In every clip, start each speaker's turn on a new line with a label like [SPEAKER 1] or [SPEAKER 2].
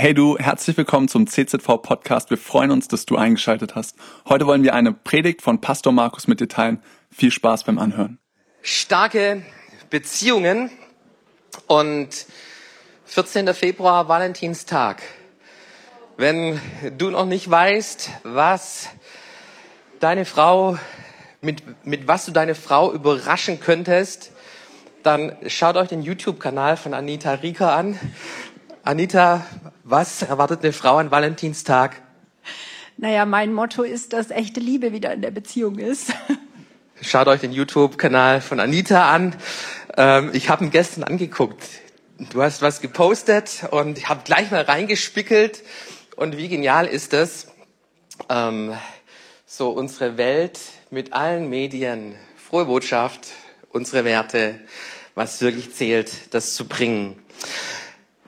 [SPEAKER 1] Hey du, herzlich willkommen zum CZV Podcast. Wir freuen uns, dass du eingeschaltet hast. Heute wollen wir eine Predigt von Pastor Markus mit dir teilen. Viel Spaß beim Anhören.
[SPEAKER 2] Starke Beziehungen und 14. Februar, Valentinstag. Wenn du noch nicht weißt, was deine Frau, mit, mit was du deine Frau überraschen könntest, dann schaut euch den YouTube-Kanal von Anita Rieker an. Anita, was erwartet eine Frau an Valentinstag?
[SPEAKER 3] Naja, mein Motto ist, dass echte Liebe wieder in der Beziehung ist.
[SPEAKER 2] Schaut euch den YouTube-Kanal von Anita an. Ähm, ich habe ihn gestern angeguckt. Du hast was gepostet und ich habe gleich mal reingespickelt. Und wie genial ist das? Ähm, so unsere Welt mit allen Medien, frohe Botschaft, unsere Werte, was wirklich zählt, das zu bringen.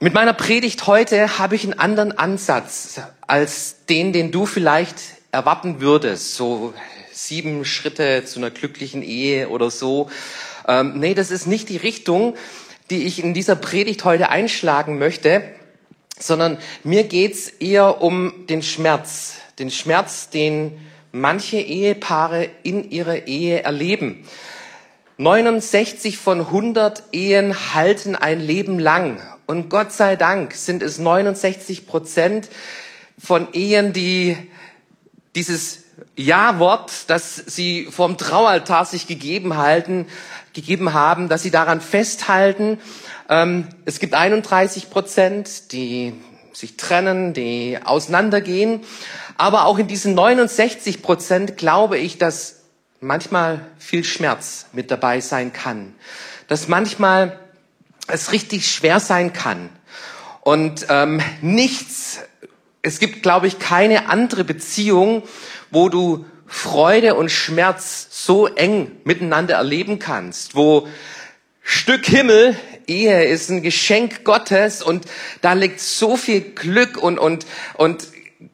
[SPEAKER 2] Mit meiner Predigt heute habe ich einen anderen Ansatz als den, den du vielleicht erwarten würdest. So sieben Schritte zu einer glücklichen Ehe oder so. Ähm, nee, das ist nicht die Richtung, die ich in dieser Predigt heute einschlagen möchte, sondern mir geht's eher um den Schmerz. Den Schmerz, den manche Ehepaare in ihrer Ehe erleben. 69 von 100 Ehen halten ein Leben lang. Und Gott sei Dank sind es 69 Prozent von Ehen, die dieses Ja-Wort, das sie vom Traualtar sich gegeben halten, gegeben haben, dass sie daran festhalten. Ähm, es gibt 31 Prozent, die sich trennen, die auseinandergehen. Aber auch in diesen 69 Prozent glaube ich, dass manchmal viel Schmerz mit dabei sein kann. Dass manchmal es richtig schwer sein kann. Und ähm, nichts, es gibt, glaube ich, keine andere Beziehung, wo du Freude und Schmerz so eng miteinander erleben kannst, wo Stück Himmel, Ehe ist ein Geschenk Gottes und da liegt so viel Glück und, und, und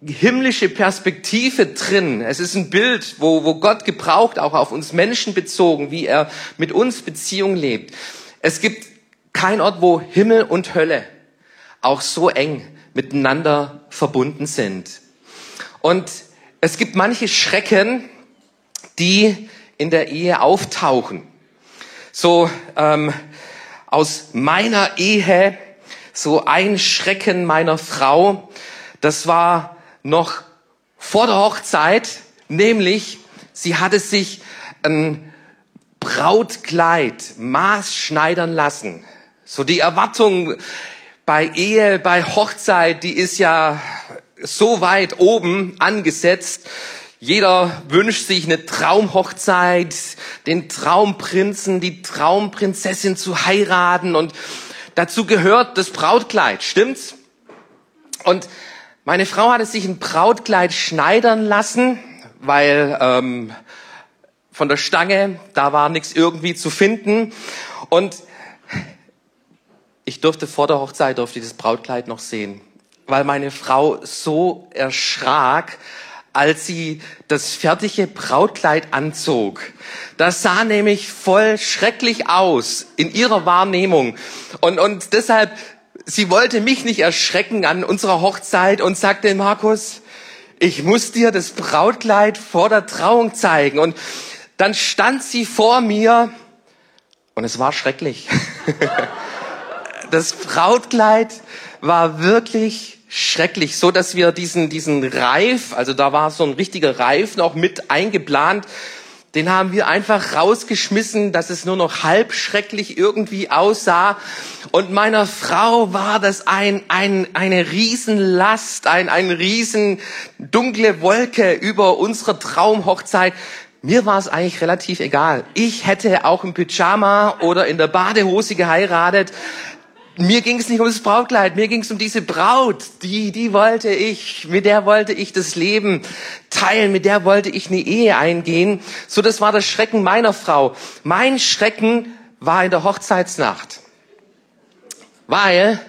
[SPEAKER 2] himmlische Perspektive drin. Es ist ein Bild, wo, wo Gott gebraucht, auch auf uns Menschen bezogen, wie er mit uns Beziehung lebt. Es gibt kein Ort, wo Himmel und Hölle auch so eng miteinander verbunden sind. Und es gibt manche Schrecken, die in der Ehe auftauchen. So ähm, aus meiner Ehe, so ein Schrecken meiner Frau, das war noch vor der Hochzeit, nämlich sie hatte sich ein Brautkleid maßschneidern lassen. So die Erwartung bei Ehe, bei Hochzeit, die ist ja so weit oben angesetzt. Jeder wünscht sich eine Traumhochzeit, den Traumprinzen, die Traumprinzessin zu heiraten und dazu gehört das Brautkleid, stimmt's? Und meine Frau hatte sich ein Brautkleid schneidern lassen, weil ähm, von der Stange, da war nichts irgendwie zu finden. Und ich durfte vor der Hochzeit, durfte dieses Brautkleid noch sehen, weil meine Frau so erschrak, als sie das fertige Brautkleid anzog. Das sah nämlich voll schrecklich aus in ihrer Wahrnehmung. Und, und deshalb sie wollte mich nicht erschrecken an unserer Hochzeit und sagte, Markus, ich muss dir das Brautkleid vor der Trauung zeigen. Und dann stand sie vor mir und es war schrecklich. das Brautkleid war wirklich schrecklich, so dass wir diesen, diesen Reif, also da war so ein richtiger Reif noch mit eingeplant, den haben wir einfach rausgeschmissen, dass es nur noch halb schrecklich irgendwie aussah. Und meiner Frau war das ein, ein, eine Riesenlast, ein, ein riesen dunkle Wolke über unsere Traumhochzeit. Mir war es eigentlich relativ egal. Ich hätte auch im Pyjama oder in der Badehose geheiratet mir ging es nicht ums Brautkleid, mir ging es um diese Braut, die, die wollte ich, mit der wollte ich das Leben teilen, mit der wollte ich eine Ehe eingehen. So, das war das Schrecken meiner Frau. Mein Schrecken war in der Hochzeitsnacht, weil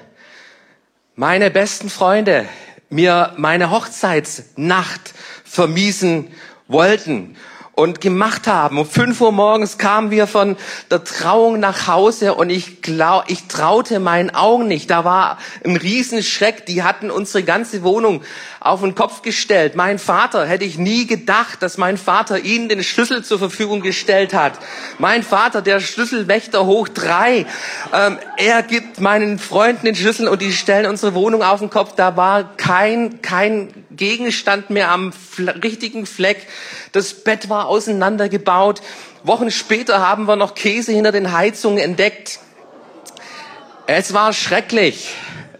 [SPEAKER 2] meine besten Freunde mir meine Hochzeitsnacht vermiesen wollten. Und gemacht haben. Um fünf Uhr morgens kamen wir von der Trauung nach Hause und ich glaub, ich traute meinen Augen nicht. Da war ein Riesenschreck. Die hatten unsere ganze Wohnung auf den Kopf gestellt. Mein Vater hätte ich nie gedacht, dass mein Vater ihnen den Schlüssel zur Verfügung gestellt hat. Mein Vater, der Schlüsselwächter hoch drei, ähm, er gibt meinen Freunden den Schlüssel und die stellen unsere Wohnung auf den Kopf. Da war kein kein Gegenstand mehr am richtigen Fleck. Das Bett war auseinandergebaut. Wochen später haben wir noch Käse hinter den Heizungen entdeckt. Es war schrecklich.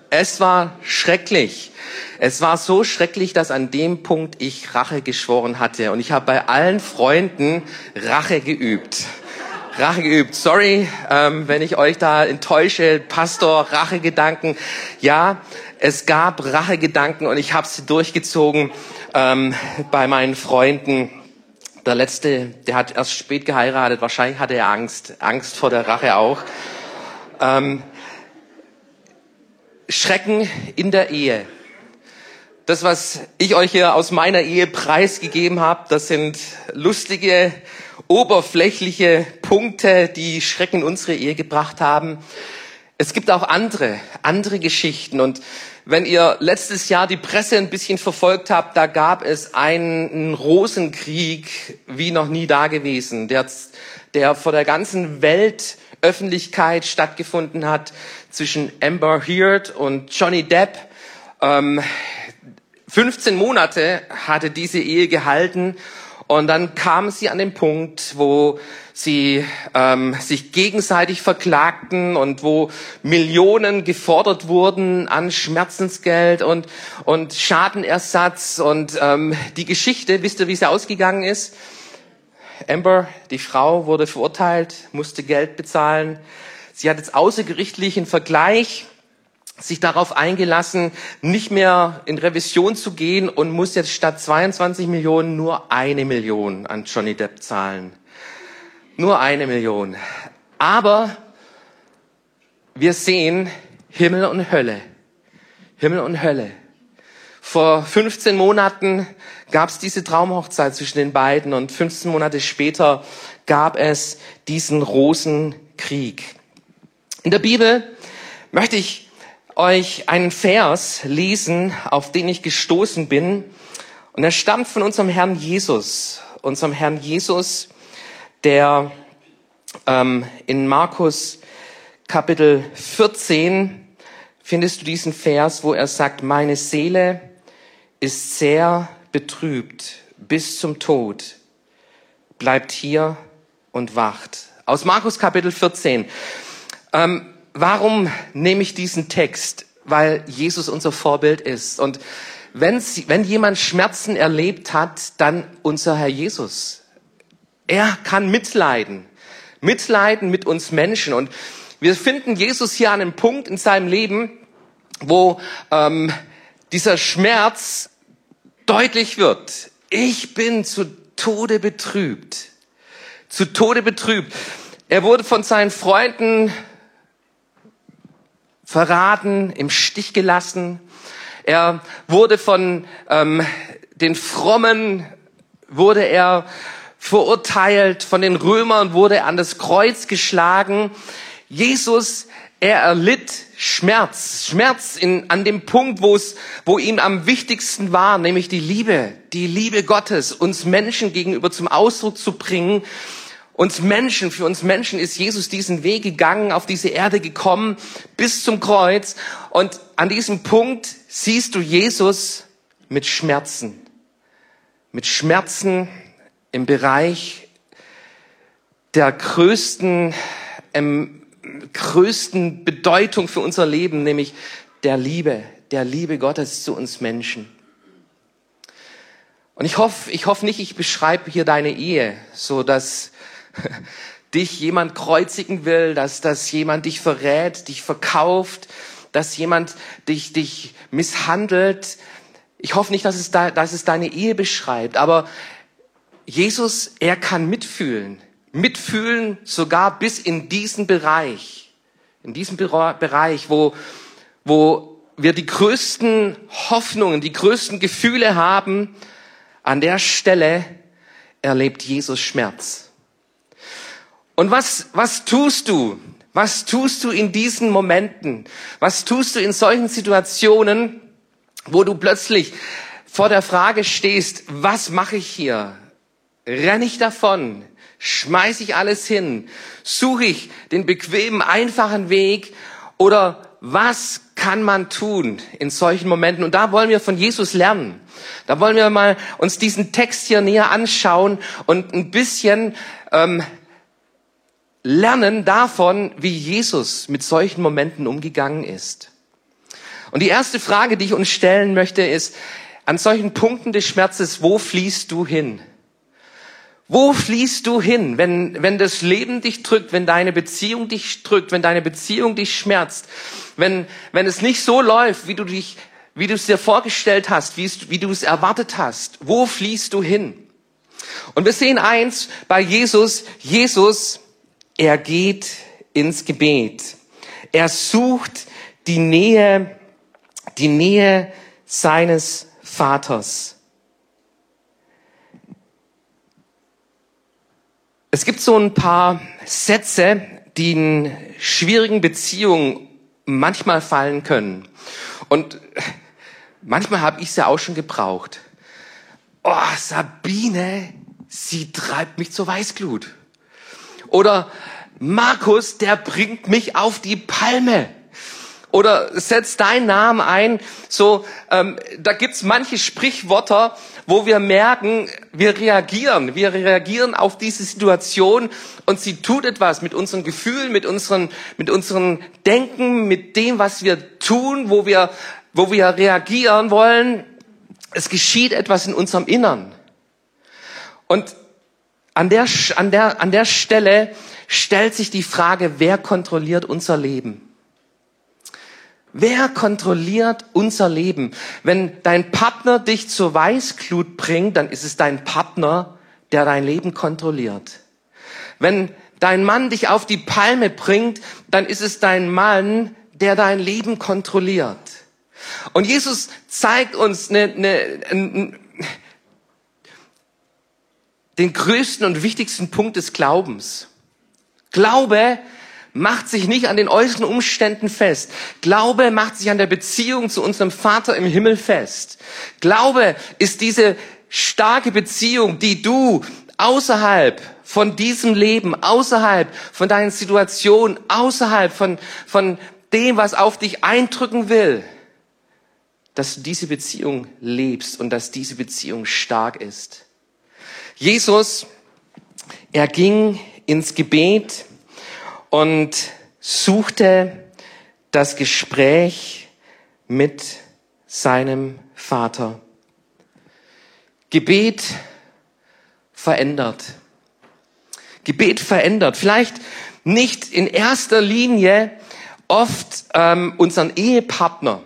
[SPEAKER 2] Es war schrecklich. Es war so schrecklich, dass an dem Punkt ich Rache geschworen hatte. Und ich habe bei allen Freunden Rache geübt. Rache geübt. Sorry, ähm, wenn ich euch da enttäusche. Pastor, Rachegedanken. Ja, es gab Rachegedanken und ich habe sie durchgezogen ähm, bei meinen Freunden. Der letzte, der hat erst spät geheiratet. Wahrscheinlich hatte er Angst, Angst vor der Rache auch. Ähm, Schrecken in der Ehe. Das, was ich euch hier aus meiner Ehe preisgegeben habe, das sind lustige, oberflächliche Punkte, die Schrecken in unsere Ehe gebracht haben. Es gibt auch andere, andere Geschichten. Und wenn ihr letztes Jahr die Presse ein bisschen verfolgt habt, da gab es einen Rosenkrieg wie noch nie da gewesen, der, der vor der ganzen Weltöffentlichkeit stattgefunden hat zwischen Amber Heard und Johnny Depp. Ähm, 15 Monate hatte diese Ehe gehalten und dann kam sie an den Punkt, wo sie ähm, sich gegenseitig verklagten und wo Millionen gefordert wurden an Schmerzensgeld und, und Schadenersatz. Und ähm, die Geschichte, wisst ihr, wie sie ausgegangen ist? Amber, die Frau, wurde verurteilt, musste Geld bezahlen. Sie hat jetzt außergerichtlichen Vergleich sich darauf eingelassen, nicht mehr in Revision zu gehen und muss jetzt statt 22 Millionen nur eine Million an Johnny Depp zahlen. Nur eine Million. Aber wir sehen Himmel und Hölle. Himmel und Hölle. Vor 15 Monaten gab es diese Traumhochzeit zwischen den beiden und 15 Monate später gab es diesen Rosenkrieg. In der Bibel möchte ich euch einen Vers lesen, auf den ich gestoßen bin. Und er stammt von unserem Herrn Jesus. Unserem Herrn Jesus, der ähm, in Markus Kapitel 14 findest du diesen Vers, wo er sagt, meine Seele ist sehr betrübt bis zum Tod. Bleibt hier und wacht. Aus Markus Kapitel 14. Ähm, Warum nehme ich diesen Text? Weil Jesus unser Vorbild ist. Und wenn, wenn jemand Schmerzen erlebt hat, dann unser Herr Jesus. Er kann mitleiden. Mitleiden mit uns Menschen. Und wir finden Jesus hier an einem Punkt in seinem Leben, wo ähm, dieser Schmerz deutlich wird. Ich bin zu Tode betrübt. Zu Tode betrübt. Er wurde von seinen Freunden verraten, im Stich gelassen. Er wurde von ähm, den Frommen, wurde er verurteilt, von den Römern wurde an das Kreuz geschlagen. Jesus, er erlitt Schmerz, Schmerz in, an dem Punkt, wo es, wo ihm am wichtigsten war, nämlich die Liebe, die Liebe Gottes, uns Menschen gegenüber zum Ausdruck zu bringen uns Menschen, für uns Menschen ist Jesus diesen Weg gegangen, auf diese Erde gekommen, bis zum Kreuz. Und an diesem Punkt siehst du Jesus mit Schmerzen. Mit Schmerzen im Bereich der größten, ähm, größten Bedeutung für unser Leben, nämlich der Liebe, der Liebe Gottes zu uns Menschen. Und ich hoffe, ich hoffe nicht, ich beschreibe hier deine Ehe, so dass dich jemand kreuzigen will, dass, dass jemand dich verrät, dich verkauft, dass jemand dich, dich misshandelt. Ich hoffe nicht, dass es, da, dass es deine Ehe beschreibt, aber Jesus, er kann mitfühlen. Mitfühlen sogar bis in diesen Bereich. In diesem Bereich, wo, wo wir die größten Hoffnungen, die größten Gefühle haben, an der Stelle erlebt Jesus Schmerz. Und was, was tust du? Was tust du in diesen Momenten? Was tust du in solchen Situationen, wo du plötzlich vor der Frage stehst, was mache ich hier? Renne ich davon? Schmeiß ich alles hin? Suche ich den bequemen, einfachen Weg? Oder was kann man tun in solchen Momenten? Und da wollen wir von Jesus lernen. Da wollen wir mal uns diesen Text hier näher anschauen und ein bisschen ähm, lernen davon, wie Jesus mit solchen Momenten umgegangen ist. Und die erste Frage, die ich uns stellen möchte, ist, an solchen Punkten des Schmerzes, wo fließt du hin? Wo fließt du hin, wenn, wenn das Leben dich drückt, wenn deine Beziehung dich drückt, wenn deine Beziehung dich schmerzt, wenn, wenn es nicht so läuft, wie du dich, wie du es dir vorgestellt hast, wie, es, wie du es erwartet hast? Wo fließt du hin? Und wir sehen eins bei Jesus. Jesus er geht ins Gebet. Er sucht die Nähe, die Nähe seines Vaters. Es gibt so ein paar Sätze, die in schwierigen Beziehungen manchmal fallen können. Und manchmal habe ich sie auch schon gebraucht. Oh, Sabine, sie treibt mich zur Weißglut. Oder Markus, der bringt mich auf die Palme. Oder setz deinen Namen ein. So, ähm, da gibt's manche Sprichwörter, wo wir merken, wir reagieren. Wir reagieren auf diese Situation und sie tut etwas mit unseren Gefühlen, mit unseren, mit unseren Denken, mit dem, was wir tun, wo wir, wo wir reagieren wollen. Es geschieht etwas in unserem Innern. Und an der, an der, an der Stelle stellt sich die Frage, wer kontrolliert unser Leben? Wer kontrolliert unser Leben? Wenn dein Partner dich zur Weißglut bringt, dann ist es dein Partner, der dein Leben kontrolliert. Wenn dein Mann dich auf die Palme bringt, dann ist es dein Mann, der dein Leben kontrolliert. Und Jesus zeigt uns eine, eine, eine den größten und wichtigsten Punkt des Glaubens. Glaube macht sich nicht an den äußeren Umständen fest. Glaube macht sich an der Beziehung zu unserem Vater im Himmel fest. Glaube ist diese starke Beziehung, die du außerhalb von diesem Leben, außerhalb von deinen Situationen, außerhalb von, von dem, was auf dich eindrücken will, dass du diese Beziehung lebst und dass diese Beziehung stark ist. Jesus, er ging ins Gebet und suchte das Gespräch mit seinem Vater. Gebet verändert. Gebet verändert. Vielleicht nicht in erster Linie oft ähm, unseren Ehepartner.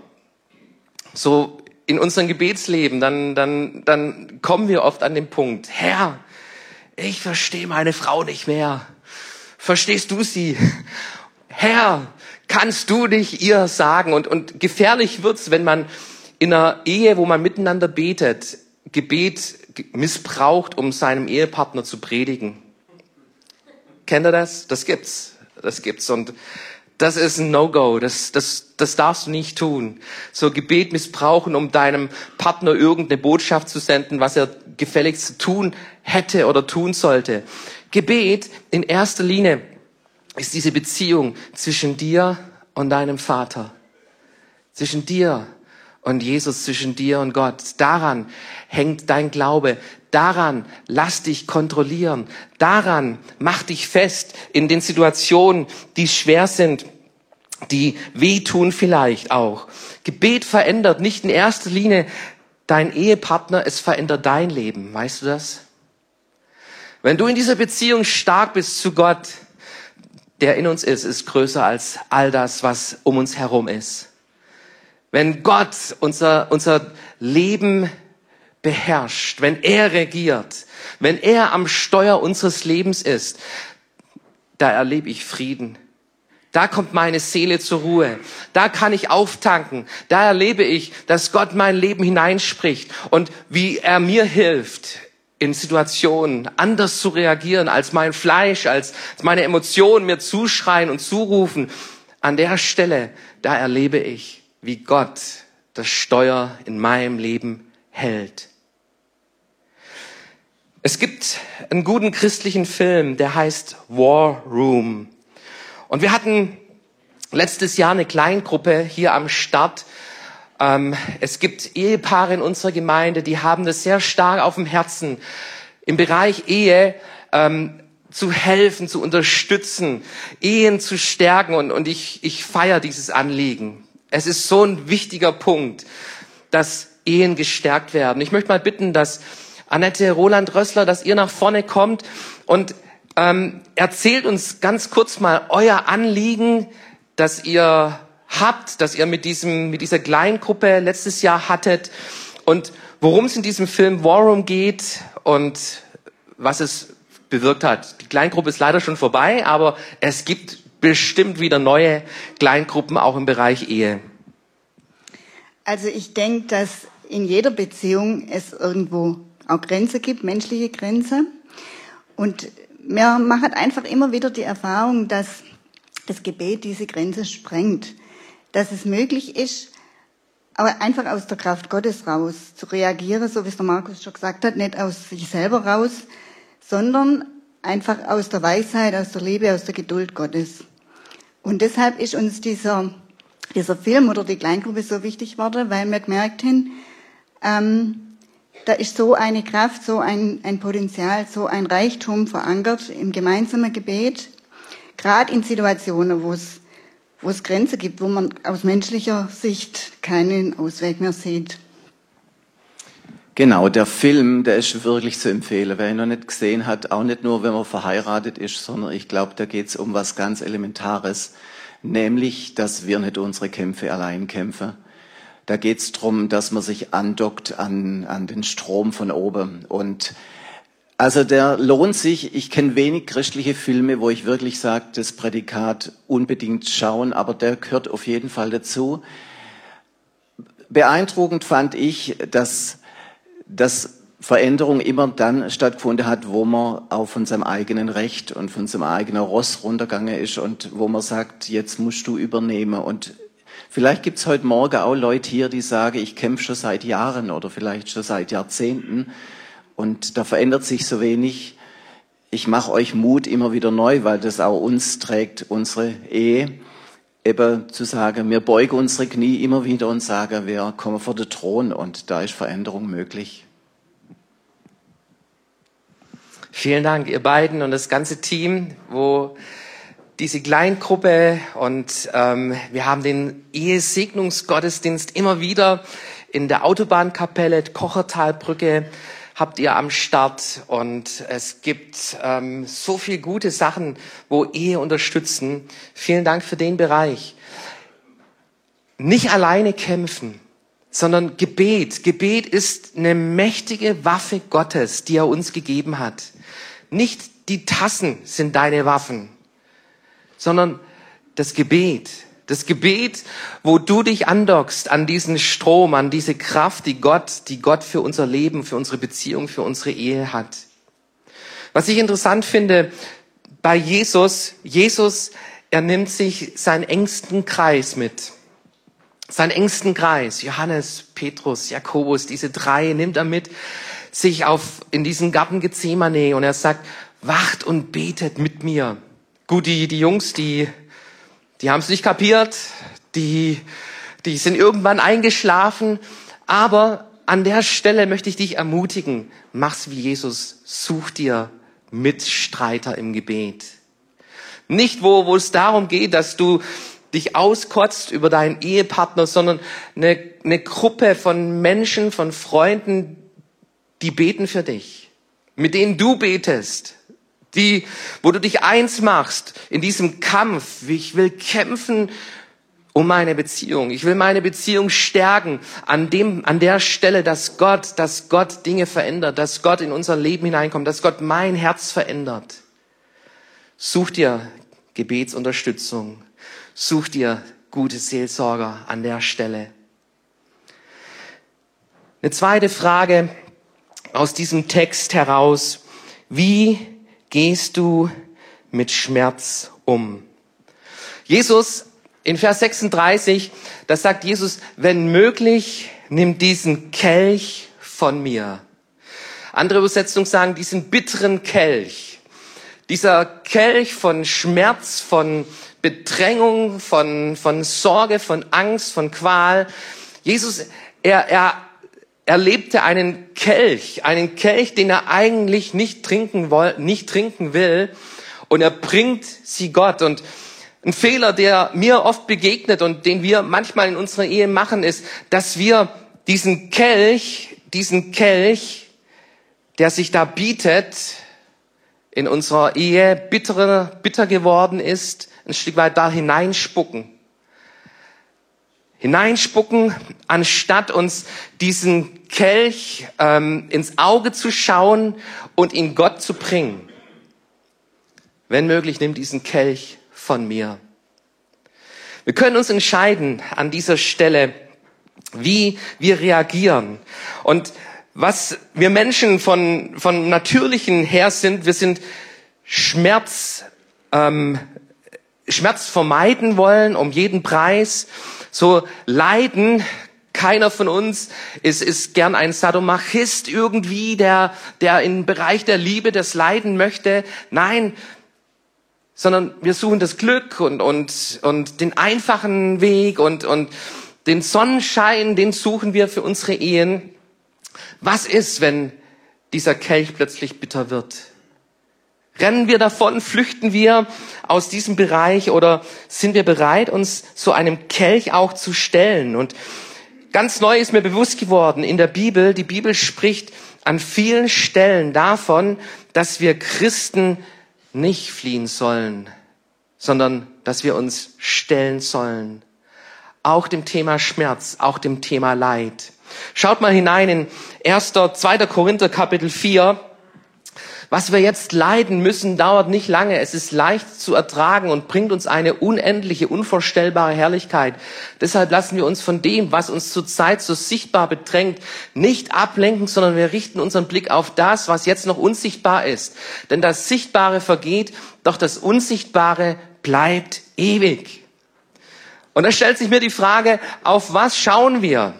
[SPEAKER 2] So in unserem Gebetsleben, dann, dann, dann kommen wir oft an den Punkt, Herr, ich verstehe meine Frau nicht mehr. Verstehst du sie? Herr, kannst du dich ihr sagen? Und, und gefährlich wird's, wenn man in einer Ehe, wo man miteinander betet, Gebet missbraucht, um seinem Ehepartner zu predigen. Kennt ihr das? Das gibt's. Das gibt's. Und das ist ein No-Go. Das, das, das darfst du nicht tun. So Gebet missbrauchen, um deinem Partner irgendeine Botschaft zu senden, was er gefälligst tun hätte oder tun sollte. Gebet in erster Linie ist diese Beziehung zwischen dir und deinem Vater. Zwischen dir und Jesus, zwischen dir und Gott. Daran hängt dein Glaube. Daran lass dich kontrollieren. Daran mach dich fest in den Situationen, die schwer sind, die wehtun vielleicht auch. Gebet verändert nicht in erster Linie dein Ehepartner, es verändert dein Leben. Weißt du das? Wenn du in dieser Beziehung stark bist zu Gott, der in uns ist, ist größer als all das, was um uns herum ist. Wenn Gott unser, unser Leben beherrscht, wenn er regiert, wenn er am Steuer unseres Lebens ist, da erlebe ich Frieden. Da kommt meine Seele zur Ruhe. Da kann ich auftanken. Da erlebe ich, dass Gott mein Leben hineinspricht und wie er mir hilft in Situationen, anders zu reagieren, als mein Fleisch, als meine Emotionen mir zuschreien und zurufen. An der Stelle, da erlebe ich, wie Gott das Steuer in meinem Leben hält. Es gibt einen guten christlichen Film, der heißt War Room. Und wir hatten letztes Jahr eine Kleingruppe hier am Start. Ähm, es gibt Ehepaare in unserer Gemeinde, die haben das sehr stark auf dem Herzen, im Bereich Ehe ähm, zu helfen, zu unterstützen, Ehen zu stärken. Und, und ich, ich feiere dieses Anliegen. Es ist so ein wichtiger Punkt, dass Ehen gestärkt werden. Ich möchte mal bitten, dass Annette Roland Rössler, dass ihr nach vorne kommt und ähm, erzählt uns ganz kurz mal euer Anliegen, das ihr habt, das ihr mit, diesem, mit dieser Kleingruppe letztes Jahr hattet und worum es in diesem Film War Room geht und was es bewirkt hat. Die Kleingruppe ist leider schon vorbei, aber es gibt bestimmt wieder neue Kleingruppen auch im Bereich Ehe.
[SPEAKER 4] Also ich denke, dass in jeder Beziehung es irgendwo auch Grenze gibt, menschliche Grenze. Und wir machen einfach immer wieder die Erfahrung, dass das Gebet diese Grenze sprengt. Dass es möglich ist, aber einfach aus der Kraft Gottes raus zu reagieren, so wie es der Markus schon gesagt hat, nicht aus sich selber raus, sondern einfach aus der Weisheit, aus der Liebe, aus der Geduld Gottes. Und deshalb ist uns dieser, dieser Film oder die Kleingruppe so wichtig geworden, weil wir gemerkt haben, ähm, da ist so eine Kraft, so ein, ein Potenzial, so ein Reichtum verankert im gemeinsamen Gebet, gerade in Situationen, wo es, wo es Grenzen gibt, wo man aus menschlicher Sicht keinen Ausweg mehr sieht.
[SPEAKER 5] Genau, der Film, der ist wirklich zu empfehlen. Wer ihn noch nicht gesehen hat, auch nicht nur, wenn man verheiratet ist, sondern ich glaube, da geht es um was ganz Elementares, nämlich, dass wir nicht unsere Kämpfe allein kämpfen, da geht es darum, dass man sich andockt an, an den Strom von oben. Und also der lohnt sich. Ich kenne wenig christliche Filme, wo ich wirklich sage, das Prädikat unbedingt schauen, aber der gehört auf jeden Fall dazu. Beeindruckend fand ich, dass, dass Veränderung immer dann stattgefunden hat, wo man auch von seinem eigenen Recht und von seinem eigenen Ross runtergegangen ist und wo man sagt, jetzt musst du übernehmen und Vielleicht gibt es heute Morgen auch Leute hier, die sagen, ich kämpfe schon seit Jahren oder vielleicht schon seit Jahrzehnten und da verändert sich so wenig. Ich mache euch Mut immer wieder neu, weil das auch uns trägt, unsere Ehe, eben zu sagen, wir beugen unsere Knie immer wieder und sagen, wir kommen vor den Thron und da ist Veränderung möglich.
[SPEAKER 2] Vielen Dank, ihr beiden und das ganze Team, wo diese Kleingruppe und ähm, wir haben den Ehesegnungsgottesdienst immer wieder in der Autobahnkapelle Kochertalbrücke habt ihr am Start und es gibt ähm, so viel gute Sachen, wo Ehe unterstützen. Vielen Dank für den Bereich. Nicht alleine kämpfen, sondern Gebet. Gebet ist eine mächtige Waffe Gottes, die er uns gegeben hat. Nicht die Tassen sind deine Waffen, sondern das Gebet. Das Gebet, wo du dich andockst an diesen Strom, an diese Kraft, die Gott, die Gott für unser Leben, für unsere Beziehung, für unsere Ehe hat. Was ich interessant finde bei Jesus, Jesus, er nimmt sich seinen engsten Kreis mit. Seinen engsten Kreis, Johannes, Petrus, Jakobus, diese drei nimmt er mit sich auf, in diesen Garten Gethsemane und er sagt, wacht und betet mit mir. Gut, die, die Jungs, die, die haben es nicht kapiert, die, die sind irgendwann eingeschlafen, aber an der Stelle möchte ich dich ermutigen, mach's wie Jesus, such dir Mitstreiter im Gebet. Nicht, wo, wo es darum geht, dass du dich auskotzt über deinen Ehepartner, sondern eine, eine Gruppe von Menschen, von Freunden, die beten für dich, mit denen du betest, die, wo du dich eins machst in diesem Kampf. Ich will kämpfen um meine Beziehung. Ich will meine Beziehung stärken an dem, an der Stelle, dass Gott, dass Gott Dinge verändert, dass Gott in unser Leben hineinkommt, dass Gott mein Herz verändert. Such dir Gebetsunterstützung. Such dir gute Seelsorger an der Stelle. Eine zweite Frage aus diesem Text heraus, wie gehst du mit Schmerz um? Jesus in Vers 36, da sagt Jesus, wenn möglich, nimm diesen Kelch von mir. Andere Übersetzungen sagen, diesen bitteren Kelch. Dieser Kelch von Schmerz, von Bedrängung, von, von Sorge, von Angst, von Qual. Jesus, er, er erlebte einen Kelch, einen Kelch, den er eigentlich nicht trinken, woll, nicht trinken will. Und er bringt sie Gott. Und ein Fehler, der mir oft begegnet und den wir manchmal in unserer Ehe machen, ist, dass wir diesen Kelch, diesen Kelch, der sich da bietet, in unserer Ehe bitter, bitter geworden ist, ein Stück weit da hineinspucken hineinspucken, anstatt uns diesen Kelch ähm, ins Auge zu schauen und ihn Gott zu bringen. Wenn möglich, nimm diesen Kelch von mir. Wir können uns entscheiden an dieser Stelle, wie wir reagieren. Und was wir Menschen von, von natürlichen her sind, wir sind Schmerz, ähm, Schmerz vermeiden wollen um jeden Preis so Leiden, keiner von uns ist, ist gern ein Sadomachist irgendwie, der, der im Bereich der Liebe das Leiden möchte. Nein, sondern wir suchen das Glück und, und, und den einfachen Weg und, und den Sonnenschein, den suchen wir für unsere Ehen. Was ist, wenn dieser Kelch plötzlich bitter wird? Rennen wir davon, flüchten wir aus diesem Bereich oder sind wir bereit, uns so einem Kelch auch zu stellen? Und ganz neu ist mir bewusst geworden in der Bibel, die Bibel spricht an vielen Stellen davon, dass wir Christen nicht fliehen sollen, sondern dass wir uns stellen sollen. Auch dem Thema Schmerz, auch dem Thema Leid. Schaut mal hinein in 1. 2. Korinther Kapitel 4. Was wir jetzt leiden müssen, dauert nicht lange. Es ist leicht zu ertragen und bringt uns eine unendliche, unvorstellbare Herrlichkeit. Deshalb lassen wir uns von dem, was uns zurzeit so sichtbar bedrängt, nicht ablenken, sondern wir richten unseren Blick auf das, was jetzt noch unsichtbar ist. Denn das Sichtbare vergeht, doch das Unsichtbare bleibt ewig. Und da stellt sich mir die Frage, auf was schauen wir?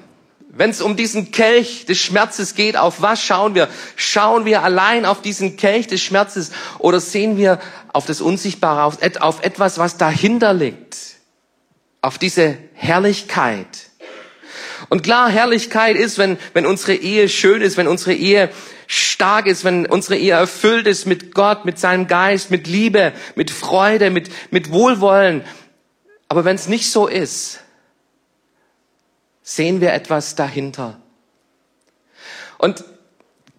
[SPEAKER 2] Wenn es um diesen Kelch des Schmerzes geht, auf was schauen wir? Schauen wir allein auf diesen Kelch des Schmerzes oder sehen wir auf das Unsichtbare, auf, auf etwas, was dahinter liegt? Auf diese Herrlichkeit. Und klar, Herrlichkeit ist, wenn, wenn unsere Ehe schön ist, wenn unsere Ehe stark ist, wenn unsere Ehe erfüllt ist mit Gott, mit seinem Geist, mit Liebe, mit Freude, mit, mit Wohlwollen. Aber wenn es nicht so ist, sehen wir etwas dahinter. Und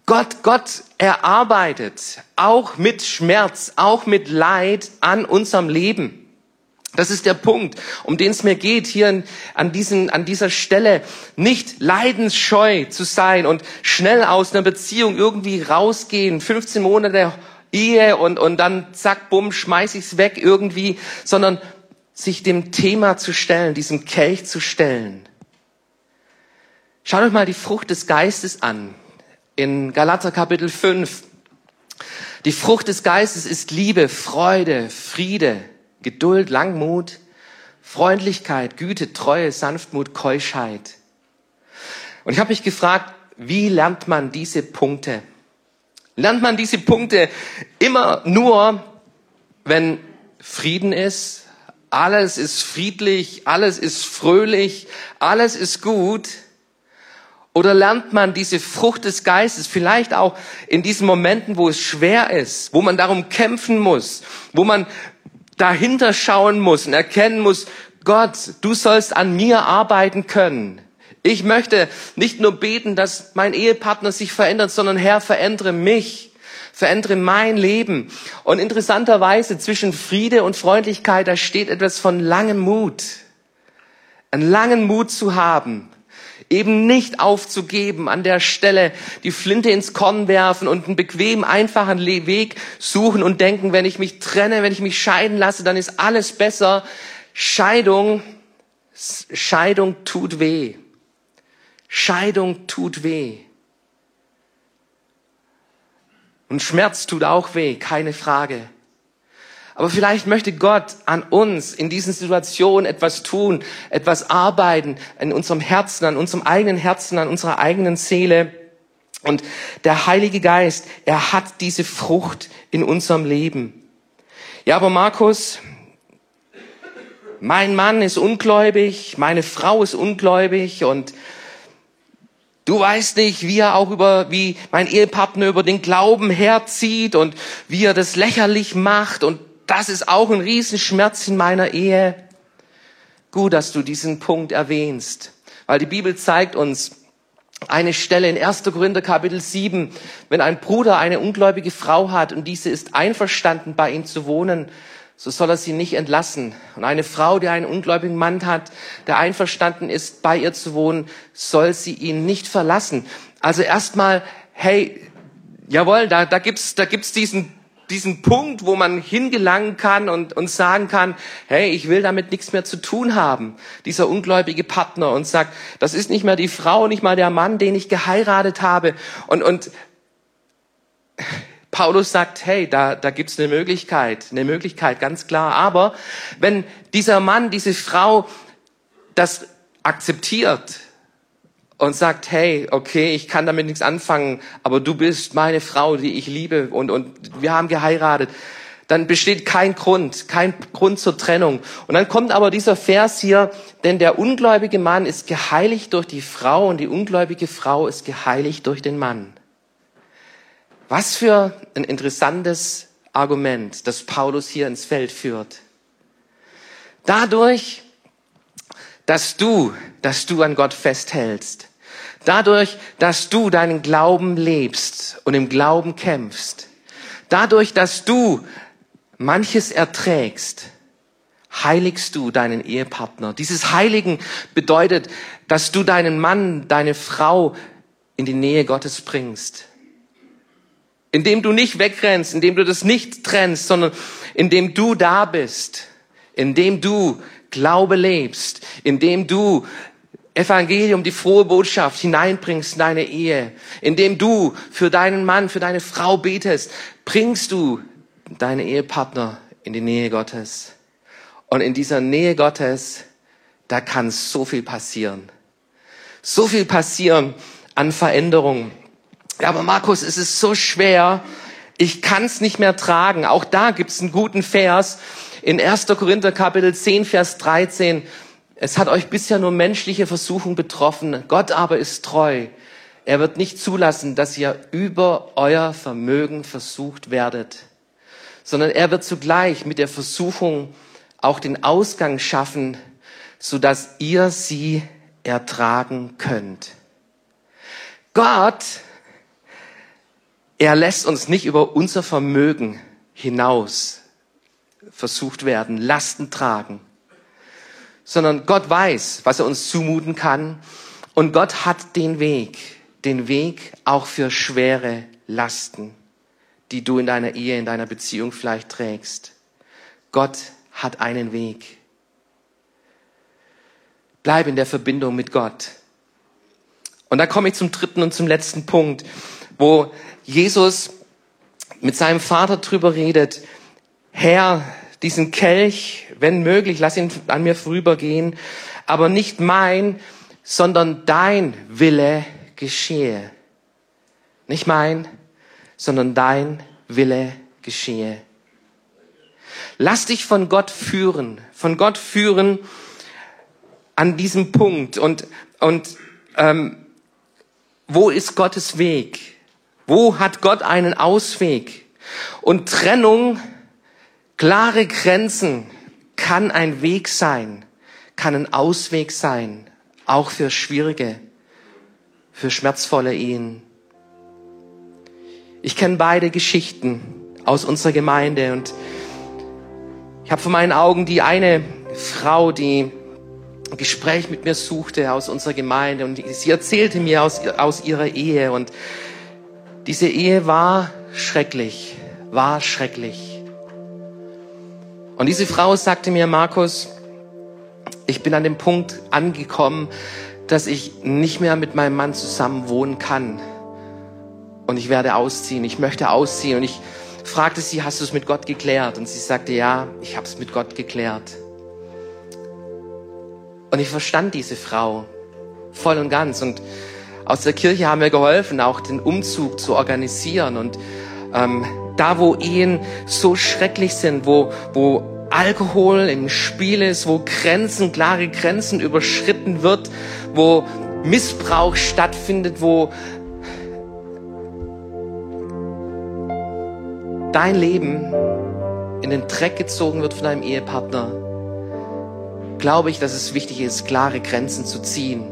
[SPEAKER 2] Gott, Gott erarbeitet auch mit Schmerz, auch mit Leid an unserem Leben. Das ist der Punkt, um den es mir geht, hier an, diesen, an dieser Stelle. Nicht leidensscheu zu sein und schnell aus einer Beziehung irgendwie rausgehen, 15 Monate Ehe und, und dann zack, bumm, schmeiß ich's weg irgendwie, sondern sich dem Thema zu stellen, diesem Kelch zu stellen. Schaut euch mal die Frucht des Geistes an. In Galater Kapitel 5. Die Frucht des Geistes ist Liebe, Freude, Friede, Geduld, Langmut, Freundlichkeit, Güte, Treue, Sanftmut, Keuschheit. Und ich habe mich gefragt, wie lernt man diese Punkte? Lernt man diese Punkte immer nur, wenn Frieden ist, alles ist friedlich, alles ist fröhlich, alles ist gut? Oder lernt man diese Frucht des Geistes vielleicht auch in diesen Momenten, wo es schwer ist, wo man darum kämpfen muss, wo man dahinter schauen muss und erkennen muss, Gott, du sollst an mir arbeiten können. Ich möchte nicht nur beten, dass mein Ehepartner sich verändert, sondern Herr, verändere mich, verändere mein Leben. Und interessanterweise zwischen Friede und Freundlichkeit, da steht etwas von langem Mut. Einen langen Mut zu haben, Eben nicht aufzugeben, an der Stelle die Flinte ins Korn werfen und einen bequemen, einfachen Weg suchen und denken, wenn ich mich trenne, wenn ich mich scheiden lasse, dann ist alles besser. Scheidung, Scheidung tut weh. Scheidung tut weh. Und Schmerz tut auch weh, keine Frage. Aber vielleicht möchte Gott an uns in diesen Situationen etwas tun, etwas arbeiten, in unserem Herzen, an unserem eigenen Herzen, an unserer eigenen Seele. Und der Heilige Geist, er hat diese Frucht in unserem Leben. Ja, aber Markus, mein Mann ist ungläubig, meine Frau ist ungläubig und Du weißt nicht, wie er auch über, wie mein Ehepartner über den Glauben herzieht und wie er das lächerlich macht und das ist auch ein Riesenschmerz in meiner Ehe. Gut, dass du diesen Punkt erwähnst, weil die Bibel zeigt uns eine Stelle in 1. Korinther Kapitel 7, wenn ein Bruder eine ungläubige Frau hat und diese ist einverstanden, bei ihm zu wohnen, so soll er sie nicht entlassen. Und eine Frau, die einen ungläubigen Mann hat, der einverstanden ist, bei ihr zu wohnen, soll sie ihn nicht verlassen. Also erstmal, hey, jawohl, da, da gibt's, da gibt's diesen diesen Punkt, wo man hingelangen kann und, und sagen kann, hey, ich will damit nichts mehr zu tun haben, dieser ungläubige Partner und sagt, das ist nicht mehr die Frau, nicht mal der Mann, den ich geheiratet habe. Und, und Paulus sagt, hey, da, da gibt's eine Möglichkeit, eine Möglichkeit, ganz klar. Aber wenn dieser Mann, diese Frau das akzeptiert, und sagt, hey, okay, ich kann damit nichts anfangen, aber du bist meine Frau, die ich liebe und, und wir haben geheiratet, dann besteht kein Grund, kein Grund zur Trennung. Und dann kommt aber dieser Vers hier, denn der ungläubige Mann ist geheiligt durch die Frau und die ungläubige Frau ist geheiligt durch den Mann. Was für ein interessantes Argument, das Paulus hier ins Feld führt. Dadurch, dass du, dass du an Gott festhältst. Dadurch, dass du deinen Glauben lebst und im Glauben kämpfst. Dadurch, dass du manches erträgst, heiligst du deinen Ehepartner. Dieses Heiligen bedeutet, dass du deinen Mann, deine Frau in die Nähe Gottes bringst. Indem du nicht wegrennst, indem du das nicht trennst, sondern indem du da bist, indem du Glaube lebst, indem du Evangelium, die frohe Botschaft hineinbringst in deine Ehe, indem du für deinen Mann, für deine Frau betest, bringst du deine Ehepartner in die Nähe Gottes. Und in dieser Nähe Gottes, da kann so viel passieren. So viel passieren an Veränderungen. Ja, aber Markus, es ist so schwer. Ich kann es nicht mehr tragen. Auch da gibt es einen guten Vers in 1. Korinther Kapitel 10, Vers 13, es hat euch bisher nur menschliche Versuchung betroffen, Gott aber ist treu. Er wird nicht zulassen, dass ihr über euer Vermögen versucht werdet, sondern er wird zugleich mit der Versuchung auch den Ausgang schaffen, sodass ihr sie ertragen könnt. Gott, er lässt uns nicht über unser Vermögen hinaus versucht werden, Lasten tragen, sondern Gott weiß, was er uns zumuten kann und Gott hat den Weg, den Weg auch für schwere Lasten, die du in deiner Ehe, in deiner Beziehung vielleicht trägst. Gott hat einen Weg. Bleib in der Verbindung mit Gott. Und da komme ich zum dritten und zum letzten Punkt, wo Jesus mit seinem Vater drüber redet, Herr, diesen Kelch, wenn möglich, lass ihn an mir vorübergehen, aber nicht mein, sondern dein Wille geschehe. Nicht mein, sondern dein Wille geschehe. Lass dich von Gott führen, von Gott führen an diesem Punkt. Und, und ähm, wo ist Gottes Weg? Wo hat Gott einen Ausweg? Und Trennung Klare Grenzen kann ein Weg sein, kann ein Ausweg sein, auch für schwierige, für schmerzvolle Ehen. Ich kenne beide Geschichten aus unserer Gemeinde und ich habe vor meinen Augen die eine Frau, die ein Gespräch mit mir suchte aus unserer Gemeinde und sie erzählte mir aus, aus ihrer Ehe und diese Ehe war schrecklich, war schrecklich. Und diese Frau sagte mir, Markus, ich bin an dem Punkt angekommen, dass ich nicht mehr mit meinem Mann zusammen wohnen kann. und ich werde ausziehen, ich möchte ausziehen. Und ich fragte sie, hast du es mit Gott geklärt? Und sie sagte, ja, ich habe es mit Gott geklärt. Und ich verstand diese Frau voll und ganz. Und aus der Kirche haben wir geholfen, auch den Umzug zu organisieren. Und ähm, da, wo Ehen so schrecklich sind, wo, wo Alkohol im Spiel ist, wo Grenzen, klare Grenzen überschritten wird, wo Missbrauch stattfindet, wo dein Leben in den Dreck gezogen wird von deinem Ehepartner, glaube ich, dass es wichtig ist, klare Grenzen zu ziehen.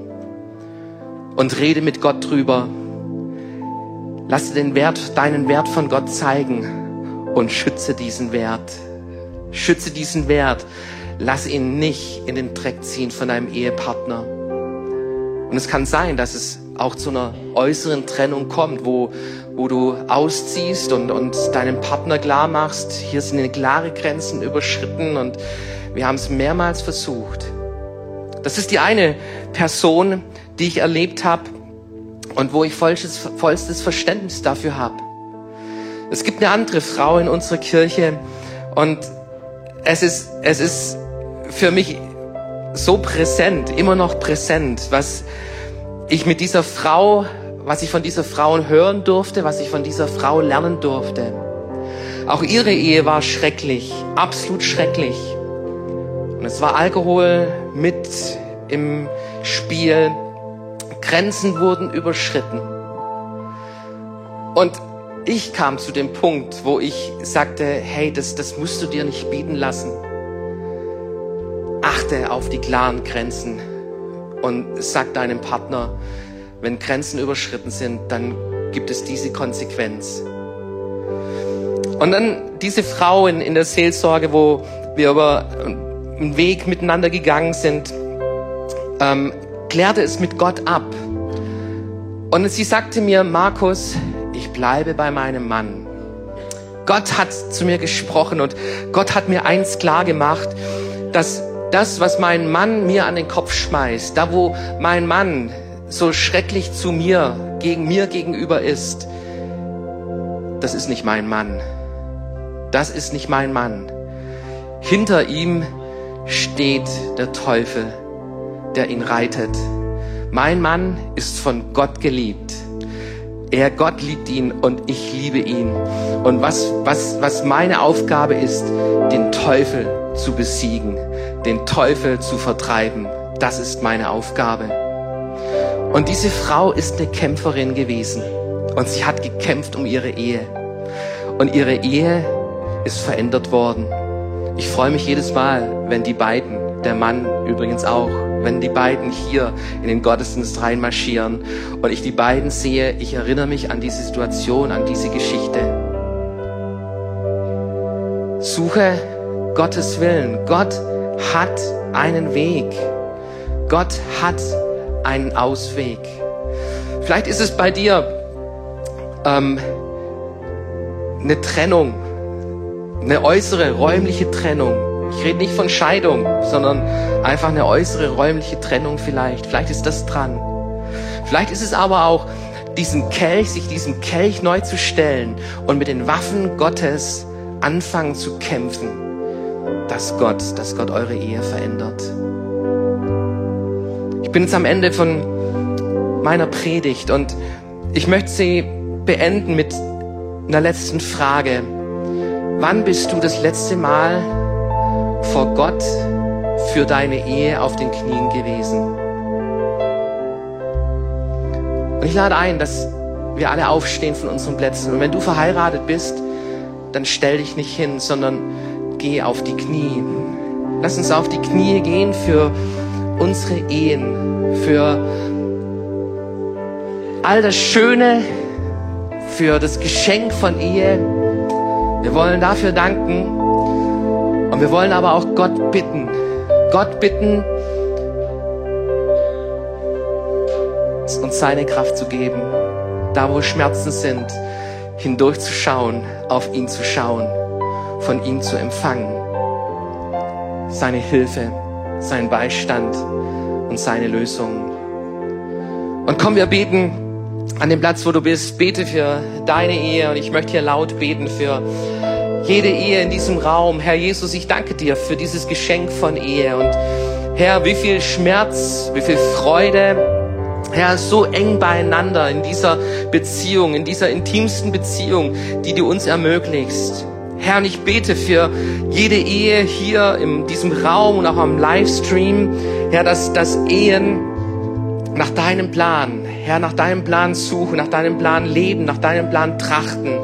[SPEAKER 2] Und rede mit Gott drüber. Lass dir den Wert, deinen Wert von Gott zeigen und schütze diesen Wert. Schütze diesen Wert. Lass ihn nicht in den Dreck ziehen von deinem Ehepartner. Und es kann sein, dass es auch zu einer äußeren Trennung kommt, wo, wo du ausziehst und, und deinem Partner klar machst, hier sind klare Grenzen überschritten und wir haben es mehrmals versucht. Das ist die eine Person, die ich erlebt habe und wo ich vollstes, vollstes Verständnis dafür habe. Es gibt eine andere Frau in unserer Kirche und es ist, es ist für mich so präsent, immer noch präsent, was ich mit dieser Frau, was ich von dieser Frau hören durfte, was ich von dieser Frau lernen durfte. Auch ihre Ehe war schrecklich, absolut schrecklich. Und es war Alkohol mit im Spiel. Grenzen wurden überschritten. Und ich kam zu dem Punkt, wo ich sagte, hey, das, das musst du dir nicht bieten lassen. Achte auf die klaren Grenzen und sag deinem Partner, wenn Grenzen überschritten sind, dann gibt es diese Konsequenz. Und dann diese Frau in, in der Seelsorge, wo wir über einen Weg miteinander gegangen sind, ähm, klärte es mit Gott ab. Und sie sagte mir, Markus, ich bleibe bei meinem Mann. Gott hat zu mir gesprochen und Gott hat mir eins klar gemacht, dass das, was mein Mann mir an den Kopf schmeißt, da wo mein Mann so schrecklich zu mir, gegen mir gegenüber ist, das ist nicht mein Mann. Das ist nicht mein Mann. Hinter ihm steht der Teufel, der ihn reitet. Mein Mann ist von Gott geliebt. Er, Gott liebt ihn und ich liebe ihn. Und was, was, was meine Aufgabe ist, den Teufel zu besiegen den Teufel zu vertreiben. Das ist meine Aufgabe. Und diese Frau ist eine Kämpferin gewesen. Und sie hat gekämpft um ihre Ehe. Und ihre Ehe ist verändert worden. Ich freue mich jedes Mal, wenn die beiden, der Mann übrigens auch, wenn die beiden hier in den Gottesdienst reinmarschieren und ich die beiden sehe, ich erinnere mich an diese Situation, an diese Geschichte. Suche Gottes Willen. Gott hat einen Weg. Gott hat einen Ausweg. Vielleicht ist es bei dir ähm, eine Trennung, eine äußere räumliche Trennung. Ich rede nicht von Scheidung, sondern einfach eine äußere räumliche Trennung vielleicht. Vielleicht ist das dran. Vielleicht ist es aber auch diesen Kelch, sich diesem Kelch neu zu stellen und mit den Waffen Gottes anfangen zu kämpfen dass Gott, dass Gott eure Ehe verändert. Ich bin jetzt am Ende von meiner Predigt und ich möchte sie beenden mit einer letzten Frage. Wann bist du das letzte Mal vor Gott für deine Ehe auf den Knien gewesen? Und ich lade ein, dass wir alle aufstehen von unseren Plätzen. Und wenn du verheiratet bist, dann stell dich nicht hin, sondern geh auf die Knie. Lass uns auf die Knie gehen für unsere Ehen, für all das Schöne, für das Geschenk von Ehe. Wir wollen dafür danken und wir wollen aber auch Gott bitten. Gott bitten, uns seine Kraft zu geben, da wo Schmerzen sind, hindurchzuschauen, auf ihn zu schauen von ihm zu empfangen. Seine Hilfe, seinen Beistand und seine Lösung. Und komm, wir beten an dem Platz, wo du bist, bete für deine Ehe und ich möchte hier laut beten für jede Ehe in diesem Raum. Herr Jesus, ich danke dir für dieses Geschenk von Ehe und Herr, wie viel Schmerz, wie viel Freude, Herr, so eng beieinander in dieser Beziehung, in dieser intimsten Beziehung, die du uns ermöglichst. Herr, und ich bete für jede Ehe hier in diesem Raum und auch am Livestream, Herr, dass, dass Ehen nach deinem Plan, Herr, nach deinem Plan suchen, nach deinem Plan leben, nach deinem Plan trachten.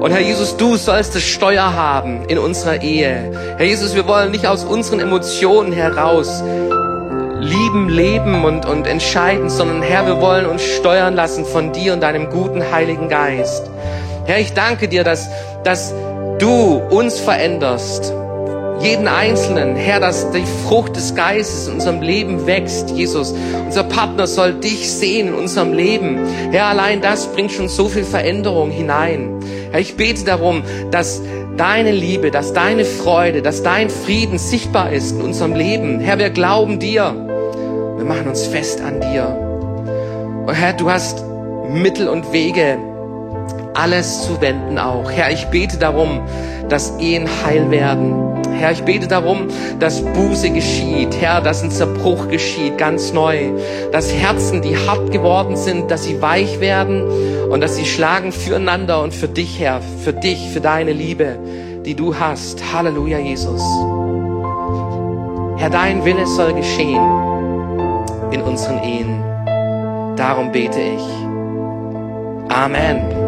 [SPEAKER 2] Und Herr Jesus, du sollst das Steuer haben in unserer Ehe. Herr Jesus, wir wollen nicht aus unseren Emotionen heraus lieben, leben und, und entscheiden, sondern Herr, wir wollen uns steuern lassen von dir und deinem guten Heiligen Geist. Herr, ich danke dir, dass, dass du uns veränderst. Jeden Einzelnen, Herr, dass die Frucht des Geistes in unserem Leben wächst, Jesus. Unser Partner soll dich sehen in unserem Leben. Herr, allein das bringt schon so viel Veränderung hinein. Herr, ich bete darum, dass deine Liebe, dass deine Freude, dass dein Frieden sichtbar ist in unserem Leben. Herr, wir glauben dir. Wir machen uns fest an dir. Und Herr, du hast Mittel und Wege, alles zu wenden auch. Herr, ich bete darum, dass Ehen heil werden. Herr, ich bete darum, dass Buße geschieht. Herr, dass ein Zerbruch geschieht, ganz neu. Dass Herzen, die hart geworden sind, dass sie weich werden und dass sie schlagen füreinander und für dich, Herr, für dich, für deine Liebe, die du hast. Halleluja, Jesus. Herr, dein Wille soll geschehen in unseren Ehen. Darum bete ich. Amen.